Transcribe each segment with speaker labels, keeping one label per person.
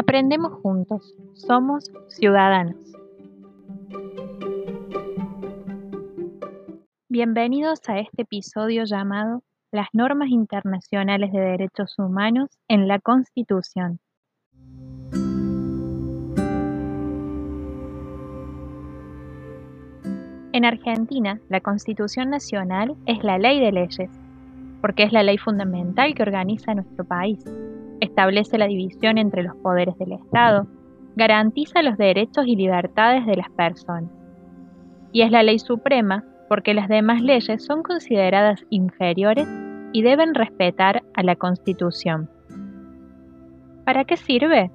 Speaker 1: Aprendemos juntos, somos ciudadanos. Bienvenidos a este episodio llamado Las normas internacionales de derechos humanos en la Constitución. En Argentina, la Constitución Nacional es la ley de leyes, porque es la ley fundamental que organiza nuestro país. Establece la división entre los poderes del Estado, garantiza los derechos y libertades de las personas. Y es la ley suprema porque las demás leyes son consideradas inferiores y deben respetar a la Constitución. ¿Para qué sirve?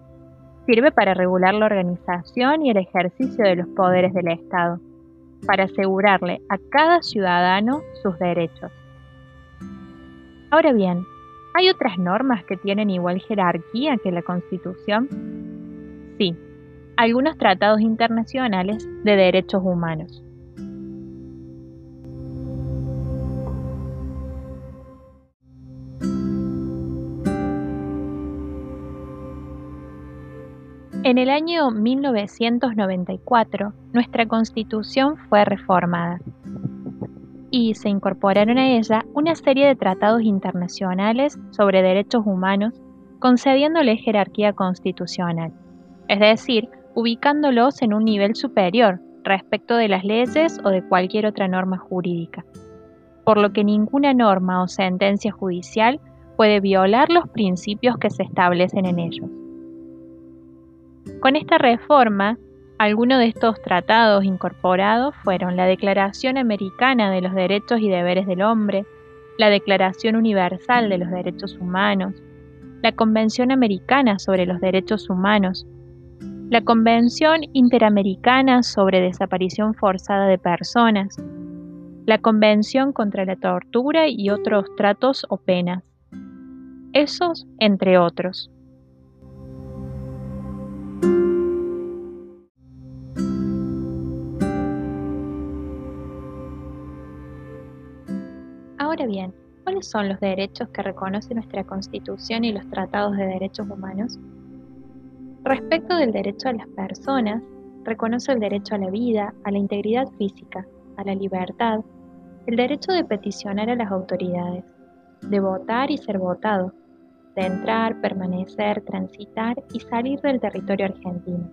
Speaker 1: Sirve para regular la organización y el ejercicio de los poderes del Estado, para asegurarle a cada ciudadano sus derechos. Ahora bien, ¿hay otras normas que tienen igual jerarquía que la Constitución? Sí, algunos tratados internacionales de derechos humanos. En el año 1994, nuestra constitución fue reformada y se incorporaron a ella una serie de tratados internacionales sobre derechos humanos, concediéndole jerarquía constitucional, es decir, ubicándolos en un nivel superior respecto de las leyes o de cualquier otra norma jurídica, por lo que ninguna norma o sentencia judicial puede violar los principios que se establecen en ellos. Con esta reforma, algunos de estos tratados incorporados fueron la Declaración Americana de los Derechos y Deberes del Hombre, la Declaración Universal de los Derechos Humanos, la Convención Americana sobre los Derechos Humanos, la Convención Interamericana sobre Desaparición Forzada de Personas, la Convención contra la Tortura y otros tratos o penas. Esos entre otros. Bien, ¿cuáles son los derechos que reconoce nuestra Constitución y los tratados de derechos humanos? Respecto del derecho a las personas, reconoce el derecho a la vida, a la integridad física, a la libertad, el derecho de peticionar a las autoridades, de votar y ser votado, de entrar, permanecer, transitar y salir del territorio argentino,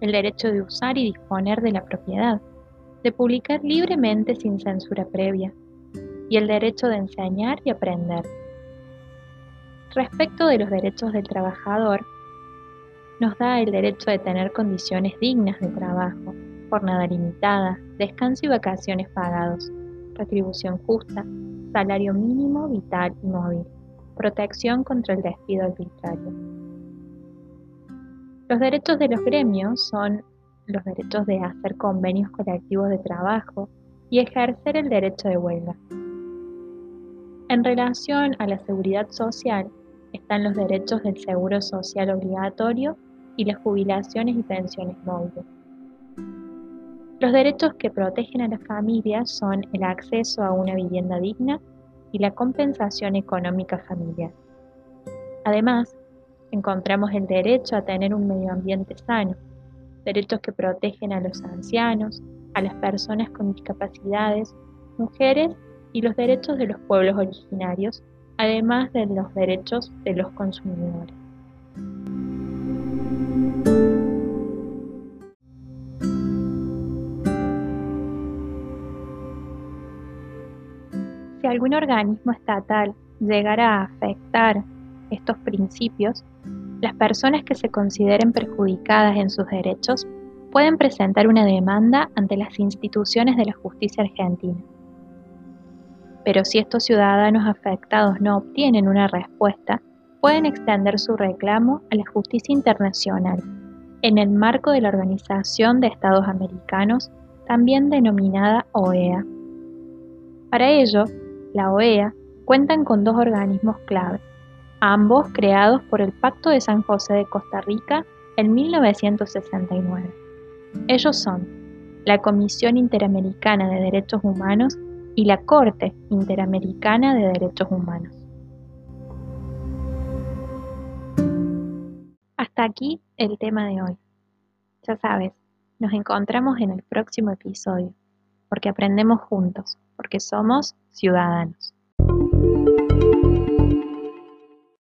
Speaker 1: el derecho de usar y disponer de la propiedad, de publicar libremente sin censura previa, y el derecho de enseñar y aprender. Respecto de los derechos del trabajador, nos da el derecho de tener condiciones dignas de trabajo, jornada limitada, descanso y vacaciones pagados, retribución justa, salario mínimo, vital y móvil, protección contra el despido arbitrario. Los derechos de los gremios son los derechos de hacer convenios colectivos de trabajo y ejercer el derecho de huelga. En relación a la seguridad social, están los derechos del seguro social obligatorio y las jubilaciones y pensiones móviles. Los derechos que protegen a las familias son el acceso a una vivienda digna y la compensación económica familiar. Además, encontramos el derecho a tener un medio ambiente sano, derechos que protegen a los ancianos, a las personas con discapacidades, mujeres y los derechos de los pueblos originarios, además de los derechos de los consumidores. Si algún organismo estatal llegara a afectar estos principios, las personas que se consideren perjudicadas en sus derechos pueden presentar una demanda ante las instituciones de la justicia argentina. Pero si estos ciudadanos afectados no obtienen una respuesta, pueden extender su reclamo a la justicia internacional, en el marco de la Organización de Estados Americanos, también denominada OEA. Para ello, la OEA cuentan con dos organismos clave, ambos creados por el Pacto de San José de Costa Rica en 1969. Ellos son la Comisión Interamericana de Derechos Humanos y la Corte Interamericana de Derechos Humanos. hasta aquí el tema de hoy. Ya sabes, nos encontramos en el próximo episodio, porque aprendemos juntos, porque somos ciudadanos.